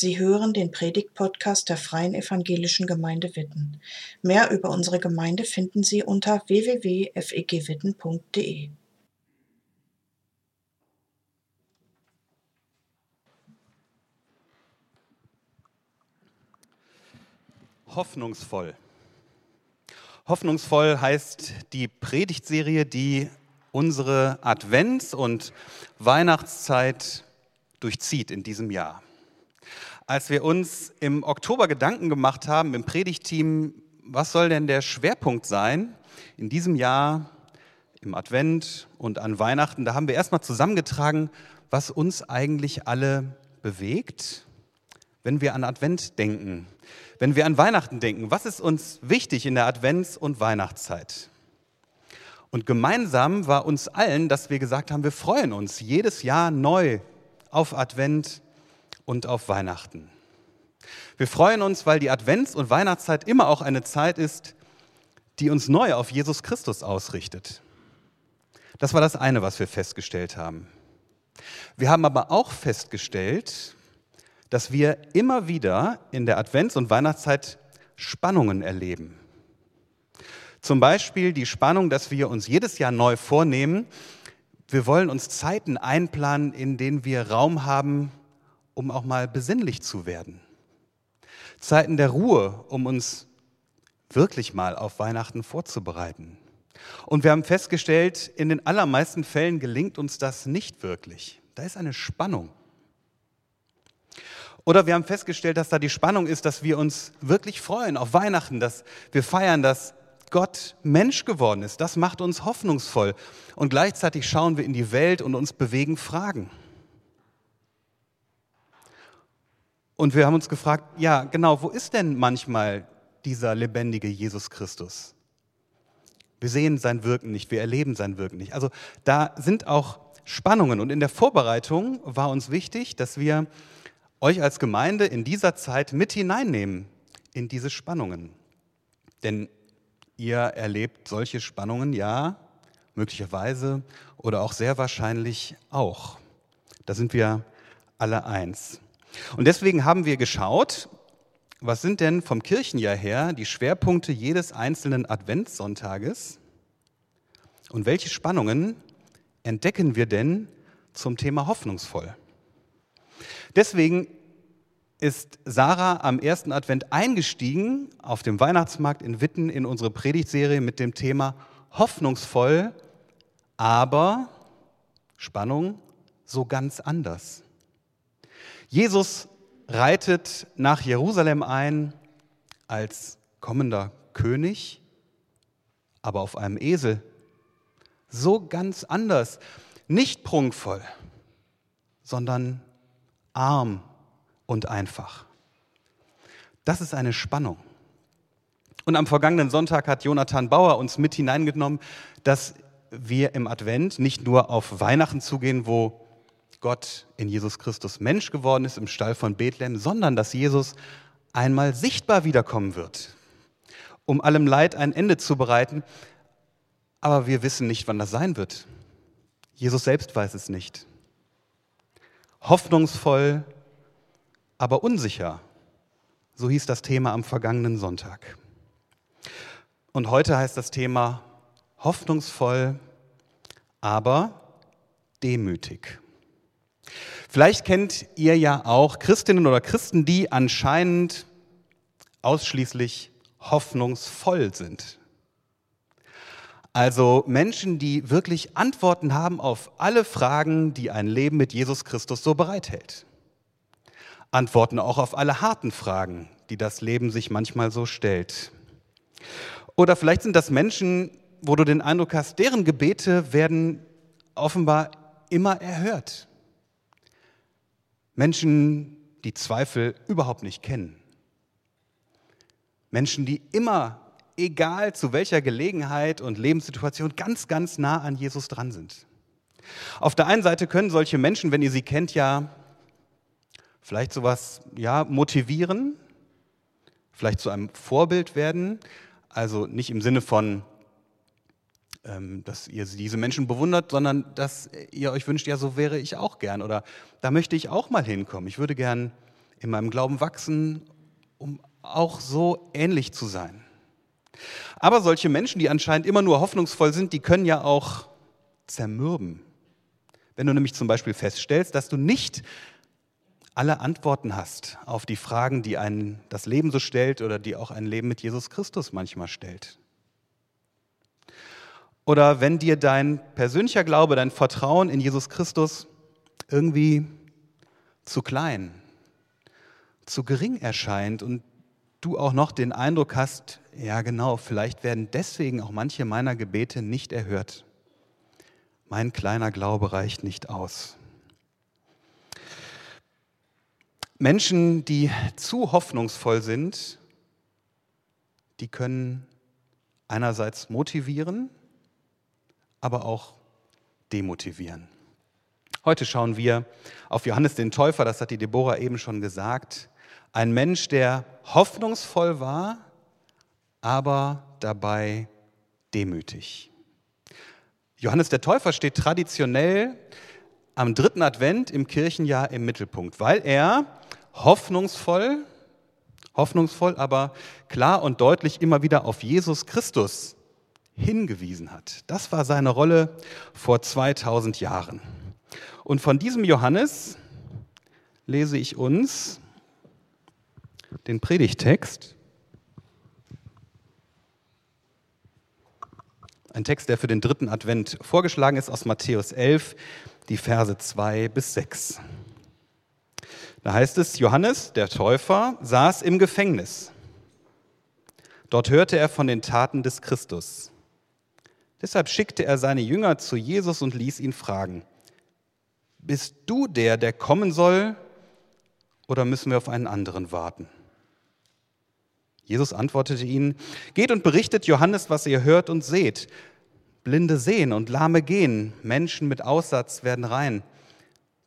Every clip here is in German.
Sie hören den Predigt-Podcast der Freien Evangelischen Gemeinde Witten. Mehr über unsere Gemeinde finden Sie unter www.fegwitten.de. Hoffnungsvoll. Hoffnungsvoll heißt die Predigtserie, die unsere Advents- und Weihnachtszeit durchzieht in diesem Jahr. Als wir uns im Oktober Gedanken gemacht haben im Predigteam, was soll denn der Schwerpunkt sein in diesem Jahr im Advent und an Weihnachten, da haben wir erstmal zusammengetragen, was uns eigentlich alle bewegt, wenn wir an Advent denken, wenn wir an Weihnachten denken. Was ist uns wichtig in der Advents- und Weihnachtszeit? Und gemeinsam war uns allen, dass wir gesagt haben, wir freuen uns jedes Jahr neu auf Advent und auf Weihnachten. Wir freuen uns, weil die Advents- und Weihnachtszeit immer auch eine Zeit ist, die uns neu auf Jesus Christus ausrichtet. Das war das eine, was wir festgestellt haben. Wir haben aber auch festgestellt, dass wir immer wieder in der Advents- und Weihnachtszeit Spannungen erleben. Zum Beispiel die Spannung, dass wir uns jedes Jahr neu vornehmen, wir wollen uns Zeiten einplanen, in denen wir Raum haben, um auch mal besinnlich zu werden. Zeiten der Ruhe, um uns wirklich mal auf Weihnachten vorzubereiten. Und wir haben festgestellt, in den allermeisten Fällen gelingt uns das nicht wirklich. Da ist eine Spannung. Oder wir haben festgestellt, dass da die Spannung ist, dass wir uns wirklich freuen auf Weihnachten, dass wir feiern, dass Gott Mensch geworden ist. Das macht uns hoffnungsvoll. Und gleichzeitig schauen wir in die Welt und uns bewegen Fragen. Und wir haben uns gefragt, ja, genau, wo ist denn manchmal dieser lebendige Jesus Christus? Wir sehen sein Wirken nicht, wir erleben sein Wirken nicht. Also da sind auch Spannungen. Und in der Vorbereitung war uns wichtig, dass wir euch als Gemeinde in dieser Zeit mit hineinnehmen in diese Spannungen. Denn ihr erlebt solche Spannungen, ja, möglicherweise oder auch sehr wahrscheinlich auch. Da sind wir alle eins. Und deswegen haben wir geschaut, was sind denn vom Kirchenjahr her die Schwerpunkte jedes einzelnen Adventssonntages und welche Spannungen entdecken wir denn zum Thema hoffnungsvoll? Deswegen ist Sarah am ersten Advent eingestiegen auf dem Weihnachtsmarkt in Witten in unsere Predigtserie mit dem Thema hoffnungsvoll, aber Spannung so ganz anders. Jesus reitet nach Jerusalem ein als kommender König, aber auf einem Esel. So ganz anders. Nicht prunkvoll, sondern arm und einfach. Das ist eine Spannung. Und am vergangenen Sonntag hat Jonathan Bauer uns mit hineingenommen, dass wir im Advent nicht nur auf Weihnachten zugehen, wo Gott in Jesus Christus Mensch geworden ist im Stall von Bethlehem, sondern dass Jesus einmal sichtbar wiederkommen wird, um allem Leid ein Ende zu bereiten. Aber wir wissen nicht, wann das sein wird. Jesus selbst weiß es nicht. Hoffnungsvoll, aber unsicher. So hieß das Thema am vergangenen Sonntag. Und heute heißt das Thema hoffnungsvoll, aber demütig. Vielleicht kennt ihr ja auch Christinnen oder Christen, die anscheinend ausschließlich hoffnungsvoll sind. Also Menschen, die wirklich Antworten haben auf alle Fragen, die ein Leben mit Jesus Christus so bereithält. Antworten auch auf alle harten Fragen, die das Leben sich manchmal so stellt. Oder vielleicht sind das Menschen, wo du den Eindruck hast, deren Gebete werden offenbar immer erhört. Menschen, die Zweifel überhaupt nicht kennen. Menschen, die immer, egal zu welcher Gelegenheit und Lebenssituation, ganz, ganz nah an Jesus dran sind. Auf der einen Seite können solche Menschen, wenn ihr sie kennt, ja vielleicht sowas ja, motivieren, vielleicht zu einem Vorbild werden, also nicht im Sinne von, dass ihr diese Menschen bewundert, sondern dass ihr euch wünscht, ja, so wäre ich auch gern oder da möchte ich auch mal hinkommen. Ich würde gern in meinem Glauben wachsen, um auch so ähnlich zu sein. Aber solche Menschen, die anscheinend immer nur hoffnungsvoll sind, die können ja auch zermürben. Wenn du nämlich zum Beispiel feststellst, dass du nicht alle Antworten hast auf die Fragen, die einen das Leben so stellt oder die auch ein Leben mit Jesus Christus manchmal stellt. Oder wenn dir dein persönlicher Glaube, dein Vertrauen in Jesus Christus irgendwie zu klein, zu gering erscheint und du auch noch den Eindruck hast, ja genau, vielleicht werden deswegen auch manche meiner Gebete nicht erhört. Mein kleiner Glaube reicht nicht aus. Menschen, die zu hoffnungsvoll sind, die können einerseits motivieren, aber auch demotivieren. Heute schauen wir auf Johannes den Täufer, das hat die Deborah eben schon gesagt. Ein Mensch, der hoffnungsvoll war, aber dabei demütig. Johannes der Täufer steht traditionell am dritten Advent im Kirchenjahr im Mittelpunkt, weil er hoffnungsvoll, hoffnungsvoll, aber klar und deutlich immer wieder auf Jesus Christus hingewiesen hat. Das war seine Rolle vor 2000 Jahren. Und von diesem Johannes lese ich uns den Predigtext. Ein Text, der für den dritten Advent vorgeschlagen ist aus Matthäus 11, die Verse 2 bis 6. Da heißt es, Johannes, der Täufer, saß im Gefängnis. Dort hörte er von den Taten des Christus. Deshalb schickte er seine Jünger zu Jesus und ließ ihn fragen, bist du der, der kommen soll, oder müssen wir auf einen anderen warten? Jesus antwortete ihnen, geht und berichtet Johannes, was ihr hört und seht. Blinde sehen und Lahme gehen, Menschen mit Aussatz werden rein,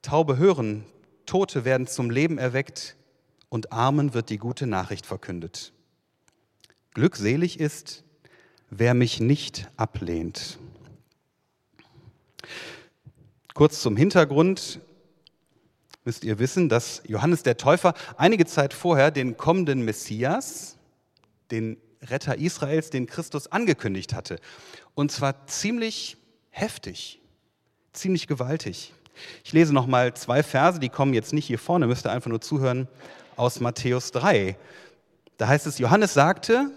Taube hören, Tote werden zum Leben erweckt und Armen wird die gute Nachricht verkündet. Glückselig ist, wer mich nicht ablehnt. Kurz zum Hintergrund müsst ihr wissen, dass Johannes der Täufer einige Zeit vorher den kommenden Messias, den Retter Israels, den Christus angekündigt hatte. Und zwar ziemlich heftig, ziemlich gewaltig. Ich lese noch mal zwei Verse, die kommen jetzt nicht hier vorne, müsst ihr einfach nur zuhören, aus Matthäus 3. Da heißt es, Johannes sagte,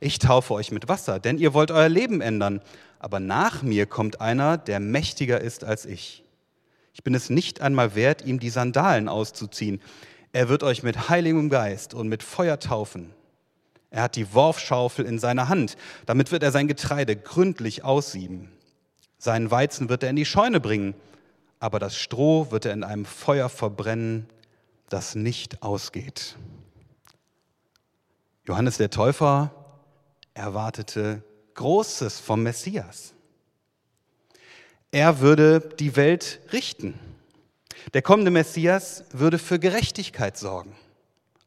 ich taufe euch mit Wasser, denn ihr wollt euer Leben ändern, aber nach mir kommt einer, der mächtiger ist als ich. Ich bin es nicht einmal wert, ihm die Sandalen auszuziehen. Er wird euch mit heiligem Geist und mit Feuer taufen. Er hat die Worfschaufel in seiner Hand. Damit wird er sein Getreide gründlich aussieben. Seinen Weizen wird er in die Scheune bringen aber das Stroh wird er in einem Feuer verbrennen, das nicht ausgeht. Johannes der Täufer erwartete Großes vom Messias. Er würde die Welt richten. Der kommende Messias würde für Gerechtigkeit sorgen,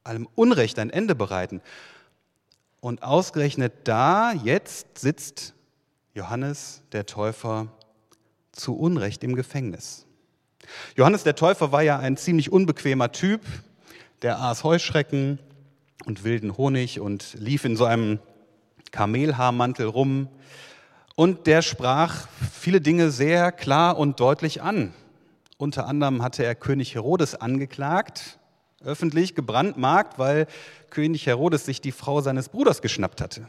allem Unrecht ein Ende bereiten. Und ausgerechnet da, jetzt sitzt Johannes der Täufer zu Unrecht im Gefängnis. Johannes der Täufer war ja ein ziemlich unbequemer Typ, der aß Heuschrecken und wilden Honig und lief in so einem Kamelhaarmantel rum. Und der sprach viele Dinge sehr klar und deutlich an. Unter anderem hatte er König Herodes angeklagt, öffentlich gebrandmarkt, weil König Herodes sich die Frau seines Bruders geschnappt hatte.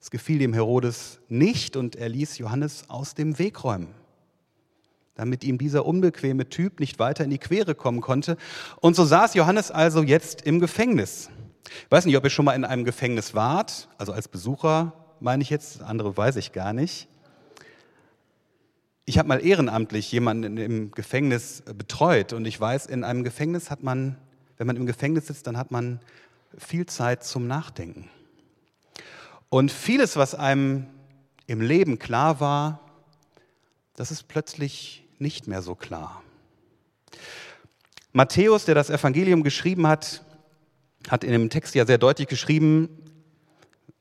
Es gefiel dem Herodes nicht und er ließ Johannes aus dem Weg räumen, damit ihm dieser unbequeme Typ nicht weiter in die Quere kommen konnte. Und so saß Johannes also jetzt im Gefängnis. Ich weiß nicht, ob ihr schon mal in einem Gefängnis wart, also als Besucher meine ich jetzt, andere weiß ich gar nicht. Ich habe mal ehrenamtlich jemanden im Gefängnis betreut und ich weiß, in einem Gefängnis hat man, wenn man im Gefängnis sitzt, dann hat man viel Zeit zum Nachdenken. Und vieles, was einem im Leben klar war, das ist plötzlich nicht mehr so klar. Matthäus, der das Evangelium geschrieben hat, hat in dem Text ja sehr deutlich geschrieben,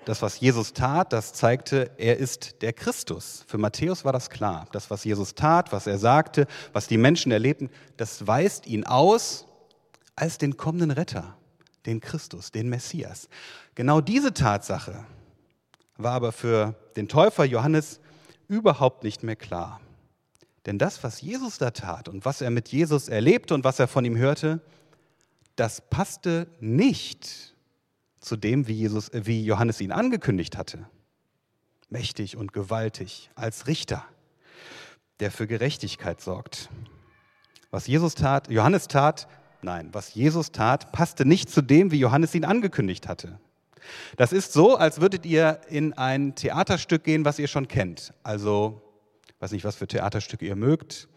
das, was Jesus tat, das zeigte, er ist der Christus. Für Matthäus war das klar. Das, was Jesus tat, was er sagte, was die Menschen erlebten, das weist ihn aus als den kommenden Retter, den Christus, den Messias. Genau diese Tatsache war aber für den Täufer Johannes überhaupt nicht mehr klar. Denn das, was Jesus da tat und was er mit Jesus erlebte und was er von ihm hörte, das passte nicht zu dem, wie, Jesus, äh, wie Johannes ihn angekündigt hatte. Mächtig und gewaltig als Richter, der für Gerechtigkeit sorgt. Was Jesus tat, Johannes tat, nein, was Jesus tat, passte nicht zu dem, wie Johannes ihn angekündigt hatte. Das ist so, als würdet ihr in ein Theaterstück gehen, was ihr schon kennt. Also, weiß nicht, was für Theaterstücke ihr mögt.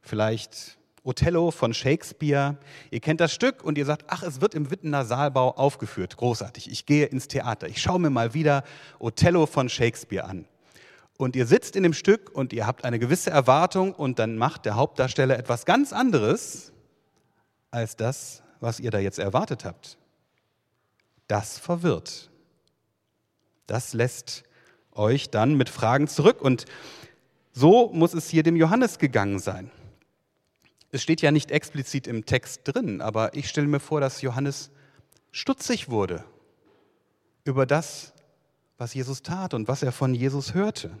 Vielleicht Othello von Shakespeare. Ihr kennt das Stück und ihr sagt, ach, es wird im Wittener Saalbau aufgeführt. Großartig. Ich gehe ins Theater. Ich schaue mir mal wieder Othello von Shakespeare an. Und ihr sitzt in dem Stück und ihr habt eine gewisse Erwartung und dann macht der Hauptdarsteller etwas ganz anderes als das, was ihr da jetzt erwartet habt. Das verwirrt. Das lässt euch dann mit Fragen zurück. Und so muss es hier dem Johannes gegangen sein. Es steht ja nicht explizit im Text drin, aber ich stelle mir vor, dass Johannes stutzig wurde über das, was Jesus tat und was er von Jesus hörte.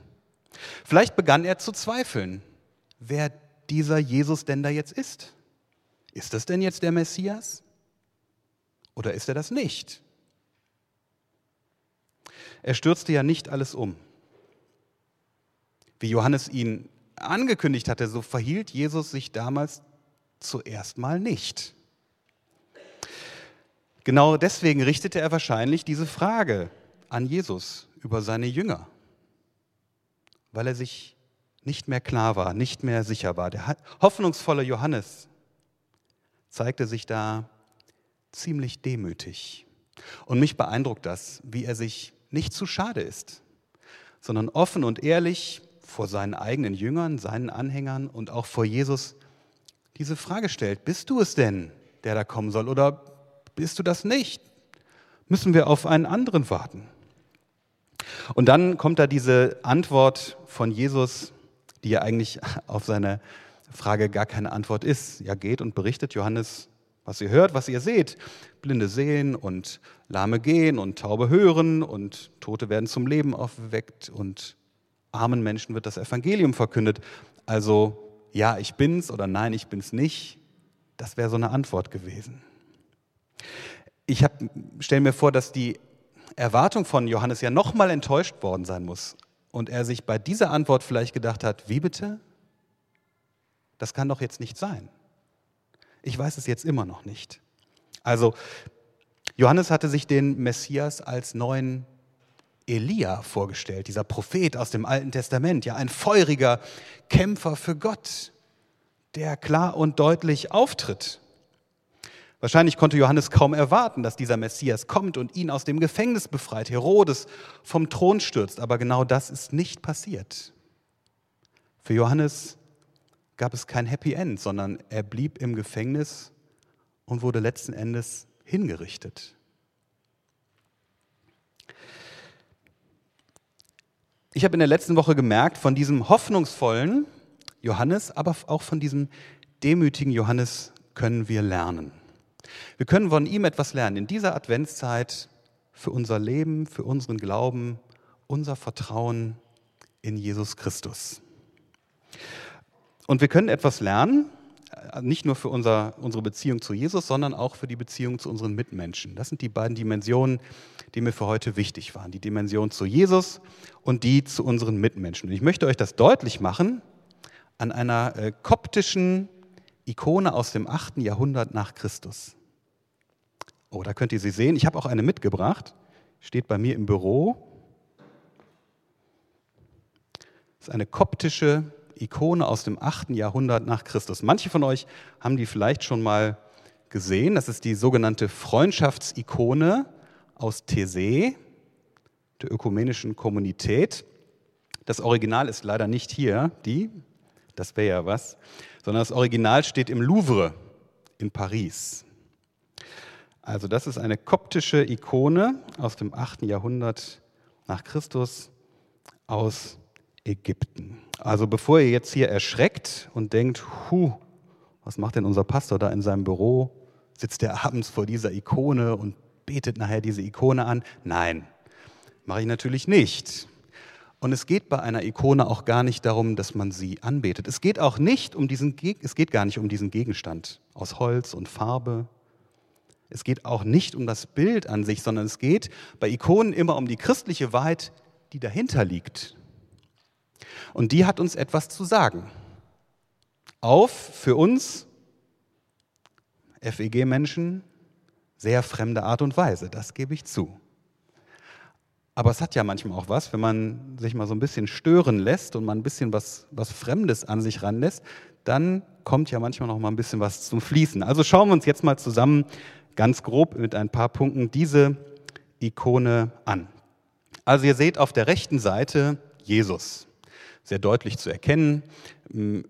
Vielleicht begann er zu zweifeln, wer dieser Jesus denn da jetzt ist. Ist das denn jetzt der Messias? Oder ist er das nicht? Er stürzte ja nicht alles um. Wie Johannes ihn angekündigt hatte, so verhielt Jesus sich damals zuerst mal nicht. Genau deswegen richtete er wahrscheinlich diese Frage an Jesus über seine Jünger, weil er sich nicht mehr klar war, nicht mehr sicher war. Der hoffnungsvolle Johannes zeigte sich da ziemlich demütig. Und mich beeindruckt das, wie er sich nicht zu schade ist, sondern offen und ehrlich vor seinen eigenen Jüngern, seinen Anhängern und auch vor Jesus diese Frage stellt, bist du es denn, der da kommen soll, oder bist du das nicht? Müssen wir auf einen anderen warten? Und dann kommt da diese Antwort von Jesus, die ja eigentlich auf seine Frage gar keine Antwort ist. Ja, geht und berichtet Johannes, was ihr hört, was ihr seht. Blinde sehen und Lahme gehen und Taube hören und Tote werden zum Leben aufgeweckt und armen Menschen wird das Evangelium verkündet. Also ja, ich bin's oder nein, ich bin's nicht. Das wäre so eine Antwort gewesen. Ich stelle mir vor, dass die Erwartung von Johannes ja nochmal enttäuscht worden sein muss und er sich bei dieser Antwort vielleicht gedacht hat, wie bitte? Das kann doch jetzt nicht sein. Ich weiß es jetzt immer noch nicht. Also Johannes hatte sich den Messias als neuen Elia vorgestellt, dieser Prophet aus dem Alten Testament, ja ein feuriger Kämpfer für Gott, der klar und deutlich auftritt. Wahrscheinlich konnte Johannes kaum erwarten, dass dieser Messias kommt und ihn aus dem Gefängnis befreit, Herodes vom Thron stürzt, aber genau das ist nicht passiert. Für Johannes gab es kein Happy End, sondern er blieb im Gefängnis und wurde letzten Endes hingerichtet. Ich habe in der letzten Woche gemerkt, von diesem hoffnungsvollen Johannes, aber auch von diesem demütigen Johannes können wir lernen. Wir können von ihm etwas lernen in dieser Adventszeit für unser Leben, für unseren Glauben, unser Vertrauen in Jesus Christus. Und wir können etwas lernen, nicht nur für unser, unsere Beziehung zu Jesus, sondern auch für die Beziehung zu unseren Mitmenschen. Das sind die beiden Dimensionen, die mir für heute wichtig waren. Die Dimension zu Jesus und die zu unseren Mitmenschen. Und ich möchte euch das deutlich machen an einer äh, koptischen Ikone aus dem 8. Jahrhundert nach Christus. Oh, da könnt ihr sie sehen. Ich habe auch eine mitgebracht. Steht bei mir im Büro. Das ist eine koptische Ikone aus dem 8. Jahrhundert nach Christus. Manche von euch haben die vielleicht schon mal gesehen. Das ist die sogenannte Freundschaftsikone aus These, der ökumenischen Kommunität. Das Original ist leider nicht hier, die, das wäre ja was, sondern das Original steht im Louvre in Paris. Also das ist eine koptische Ikone aus dem 8. Jahrhundert nach Christus aus Ägypten. Also bevor ihr jetzt hier erschreckt und denkt, hu, was macht denn unser Pastor da in seinem Büro? sitzt er abends vor dieser Ikone und betet nachher diese Ikone an? Nein, mache ich natürlich nicht. Und es geht bei einer Ikone auch gar nicht darum, dass man sie anbetet. Es geht auch nicht um diesen, es geht gar nicht um diesen Gegenstand aus Holz und Farbe. Es geht auch nicht um das Bild an sich, sondern es geht bei Ikonen immer um die christliche Wahrheit, die dahinter liegt. Und die hat uns etwas zu sagen. Auf für uns FEG-Menschen sehr fremde Art und Weise, das gebe ich zu. Aber es hat ja manchmal auch was, wenn man sich mal so ein bisschen stören lässt und man ein bisschen was, was Fremdes an sich ranlässt, dann kommt ja manchmal noch mal ein bisschen was zum Fließen. Also schauen wir uns jetzt mal zusammen ganz grob mit ein paar Punkten diese Ikone an. Also ihr seht auf der rechten Seite Jesus, sehr deutlich zu erkennen. Hm,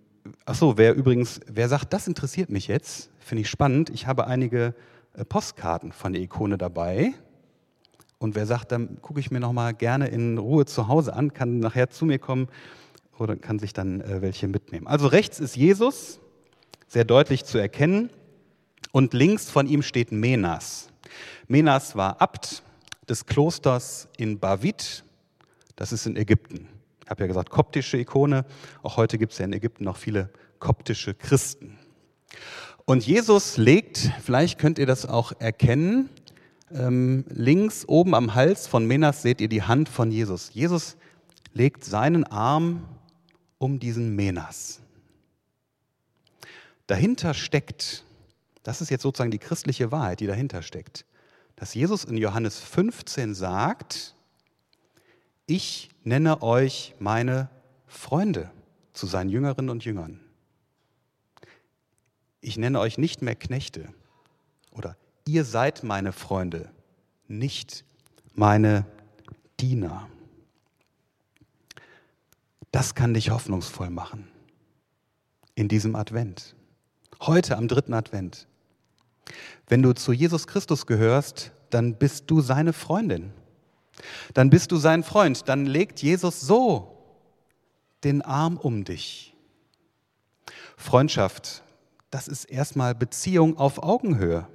ach so, wer übrigens, wer sagt, das interessiert mich jetzt, finde ich spannend. Ich habe einige äh, Postkarten von der Ikone dabei. Und wer sagt, dann gucke ich mir noch mal gerne in Ruhe zu Hause an, kann nachher zu mir kommen oder kann sich dann äh, welche mitnehmen. Also rechts ist Jesus, sehr deutlich zu erkennen. Und links von ihm steht Menas. Menas war Abt des Klosters in Bavit, das ist in Ägypten. Ich habe ja gesagt, koptische Ikone. Auch heute gibt es ja in Ägypten noch viele koptische Christen. Und Jesus legt, vielleicht könnt ihr das auch erkennen, ähm, links oben am Hals von Menas seht ihr die Hand von Jesus. Jesus legt seinen Arm um diesen Menas. Dahinter steckt, das ist jetzt sozusagen die christliche Wahrheit, die dahinter steckt, dass Jesus in Johannes 15 sagt, ich nenne euch meine Freunde zu seinen Jüngerinnen und Jüngern. Ich nenne euch nicht mehr Knechte oder ihr seid meine Freunde, nicht meine Diener. Das kann dich hoffnungsvoll machen in diesem Advent. Heute am dritten Advent. Wenn du zu Jesus Christus gehörst, dann bist du seine Freundin. Dann bist du sein Freund. Dann legt Jesus so den Arm um dich. Freundschaft, das ist erstmal Beziehung auf Augenhöhe.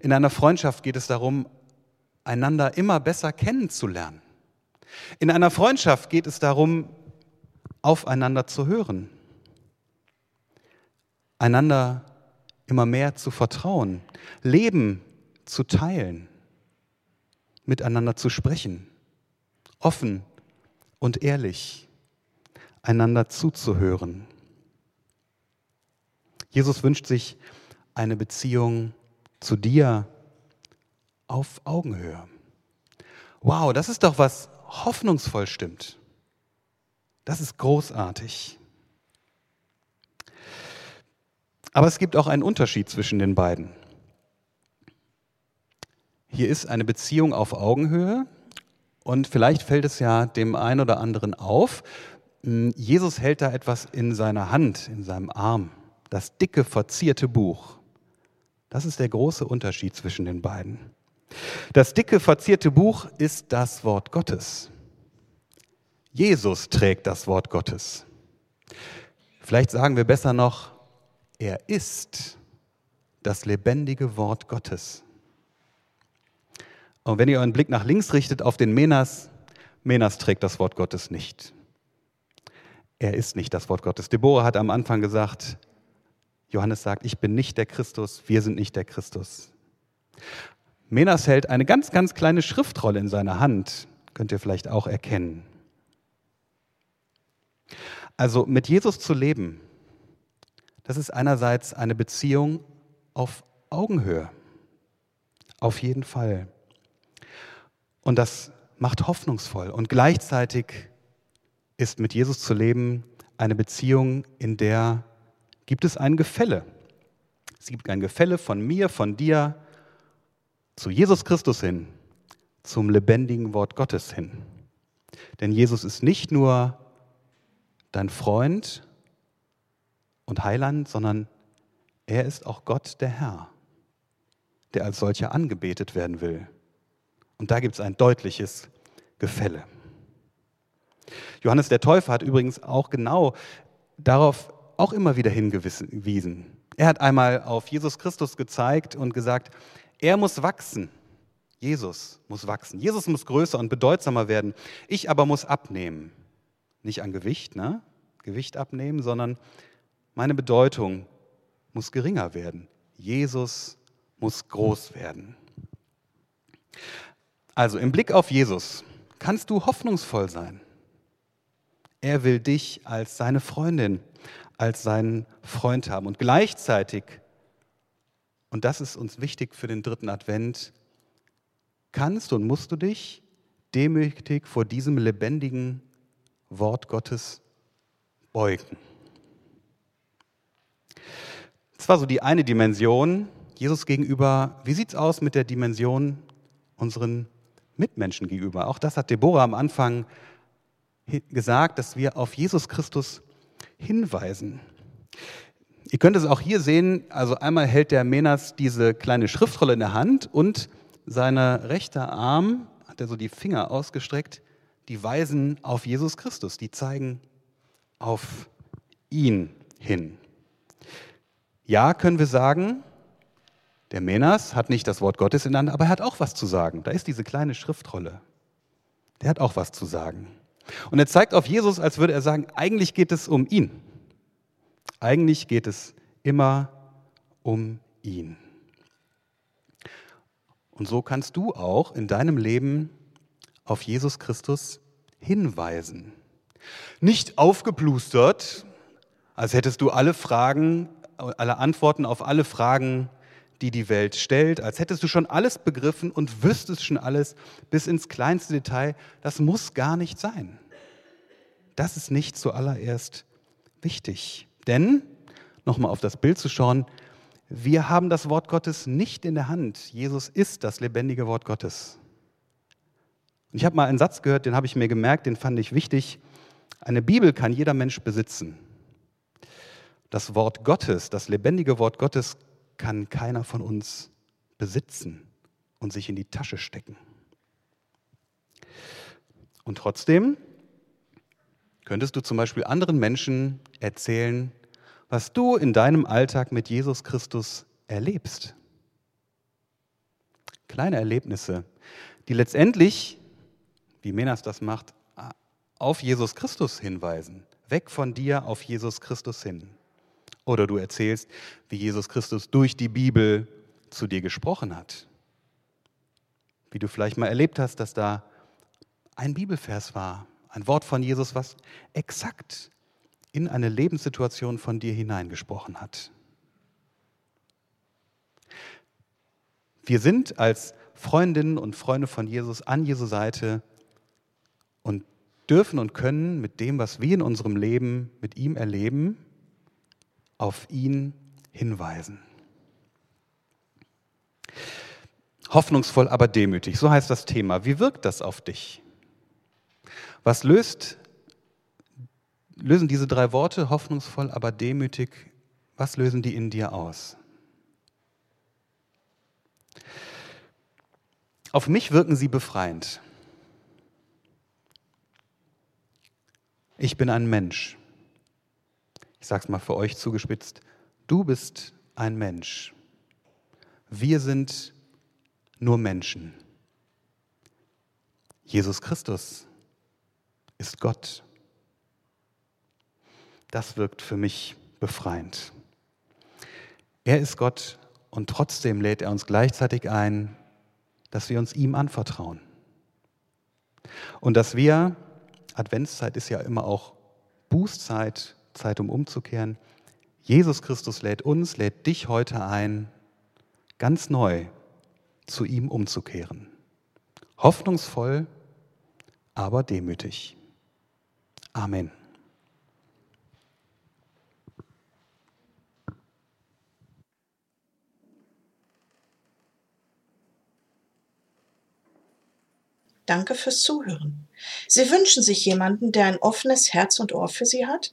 In einer Freundschaft geht es darum, einander immer besser kennenzulernen. In einer Freundschaft geht es darum, aufeinander zu hören, einander immer mehr zu vertrauen, Leben zu teilen, miteinander zu sprechen, offen und ehrlich, einander zuzuhören. Jesus wünscht sich eine Beziehung zu dir auf Augenhöhe. Wow, das ist doch was hoffnungsvoll stimmt. Das ist großartig. Aber es gibt auch einen Unterschied zwischen den beiden. Hier ist eine Beziehung auf Augenhöhe und vielleicht fällt es ja dem einen oder anderen auf. Hm, Jesus hält da etwas in seiner Hand, in seinem Arm, das dicke, verzierte Buch. Das ist der große Unterschied zwischen den beiden. Das dicke, verzierte Buch ist das Wort Gottes. Jesus trägt das Wort Gottes. Vielleicht sagen wir besser noch, er ist das lebendige Wort Gottes. Und wenn ihr euren Blick nach links richtet auf den Menas, Menas trägt das Wort Gottes nicht. Er ist nicht das Wort Gottes. Deborah hat am Anfang gesagt, Johannes sagt, ich bin nicht der Christus, wir sind nicht der Christus. Menas hält eine ganz, ganz kleine Schriftrolle in seiner Hand, könnt ihr vielleicht auch erkennen. Also mit Jesus zu leben, das ist einerseits eine Beziehung auf Augenhöhe, auf jeden Fall. Und das macht hoffnungsvoll. Und gleichzeitig ist mit Jesus zu leben eine Beziehung, in der gibt es ein Gefälle. Es gibt ein Gefälle von mir, von dir zu Jesus Christus hin, zum lebendigen Wort Gottes hin. Denn Jesus ist nicht nur dein Freund und Heiland, sondern er ist auch Gott der Herr, der als solcher angebetet werden will. Und da gibt es ein deutliches Gefälle. Johannes der Täufer hat übrigens auch genau darauf auch immer wieder hingewiesen. Er hat einmal auf Jesus Christus gezeigt und gesagt, er muss wachsen. Jesus muss wachsen. Jesus muss größer und bedeutsamer werden. Ich aber muss abnehmen. Nicht an Gewicht, ne? Gewicht abnehmen, sondern meine Bedeutung muss geringer werden. Jesus muss groß werden. Also im Blick auf Jesus kannst du hoffnungsvoll sein. Er will dich als seine Freundin, als seinen Freund haben. Und gleichzeitig, und das ist uns wichtig für den dritten Advent, kannst und musst du dich demütig vor diesem lebendigen Wort Gottes beugen. Das war so die eine Dimension Jesus gegenüber. Wie sieht es aus mit der Dimension unseren Mitmenschen gegenüber? Auch das hat Deborah am Anfang gesagt, dass wir auf Jesus Christus hinweisen. Ihr könnt es auch hier sehen, also einmal hält der Menas diese kleine Schriftrolle in der Hand und sein rechter Arm, hat er so die Finger ausgestreckt, die weisen auf Jesus Christus, die zeigen auf ihn hin. Ja, können wir sagen, der Menas hat nicht das Wort Gottes in der Hand, aber er hat auch was zu sagen. Da ist diese kleine Schriftrolle. Der hat auch was zu sagen. Und er zeigt auf Jesus, als würde er sagen, eigentlich geht es um ihn. Eigentlich geht es immer um ihn. Und so kannst du auch in deinem Leben auf Jesus Christus hinweisen. Nicht aufgeplustert, als hättest du alle Fragen, alle Antworten auf alle Fragen, die die Welt stellt, als hättest du schon alles begriffen und wüsstest schon alles bis ins kleinste Detail. Das muss gar nicht sein. Das ist nicht zuallererst wichtig. Denn, nochmal auf das Bild zu schauen, wir haben das Wort Gottes nicht in der Hand. Jesus ist das lebendige Wort Gottes. Und ich habe mal einen Satz gehört, den habe ich mir gemerkt, den fand ich wichtig. Eine Bibel kann jeder Mensch besitzen. Das Wort Gottes, das lebendige Wort Gottes, kann keiner von uns besitzen und sich in die Tasche stecken. Und trotzdem könntest du zum Beispiel anderen Menschen erzählen, was du in deinem Alltag mit Jesus Christus erlebst. Kleine Erlebnisse, die letztendlich wie Menas das macht, auf Jesus Christus hinweisen. Weg von dir auf Jesus Christus hin. Oder du erzählst, wie Jesus Christus durch die Bibel zu dir gesprochen hat. Wie du vielleicht mal erlebt hast, dass da ein Bibelvers war, ein Wort von Jesus, was exakt in eine Lebenssituation von dir hineingesprochen hat. Wir sind als Freundinnen und Freunde von Jesus an Jesu Seite und dürfen und können mit dem, was wir in unserem Leben mit ihm erleben, auf ihn hinweisen. Hoffnungsvoll, aber demütig, so heißt das Thema. Wie wirkt das auf dich? Was löst, lösen diese drei Worte, hoffnungsvoll, aber demütig, was lösen die in dir aus? Auf mich wirken sie befreiend. Ich bin ein Mensch. Ich sage es mal für euch zugespitzt. Du bist ein Mensch. Wir sind nur Menschen. Jesus Christus ist Gott. Das wirkt für mich befreiend. Er ist Gott und trotzdem lädt er uns gleichzeitig ein, dass wir uns ihm anvertrauen. Und dass wir Adventszeit ist ja immer auch Bußzeit, Zeit um umzukehren. Jesus Christus lädt uns, lädt dich heute ein, ganz neu zu ihm umzukehren. Hoffnungsvoll, aber demütig. Amen. Danke fürs Zuhören. Sie wünschen sich jemanden, der ein offenes Herz und Ohr für Sie hat?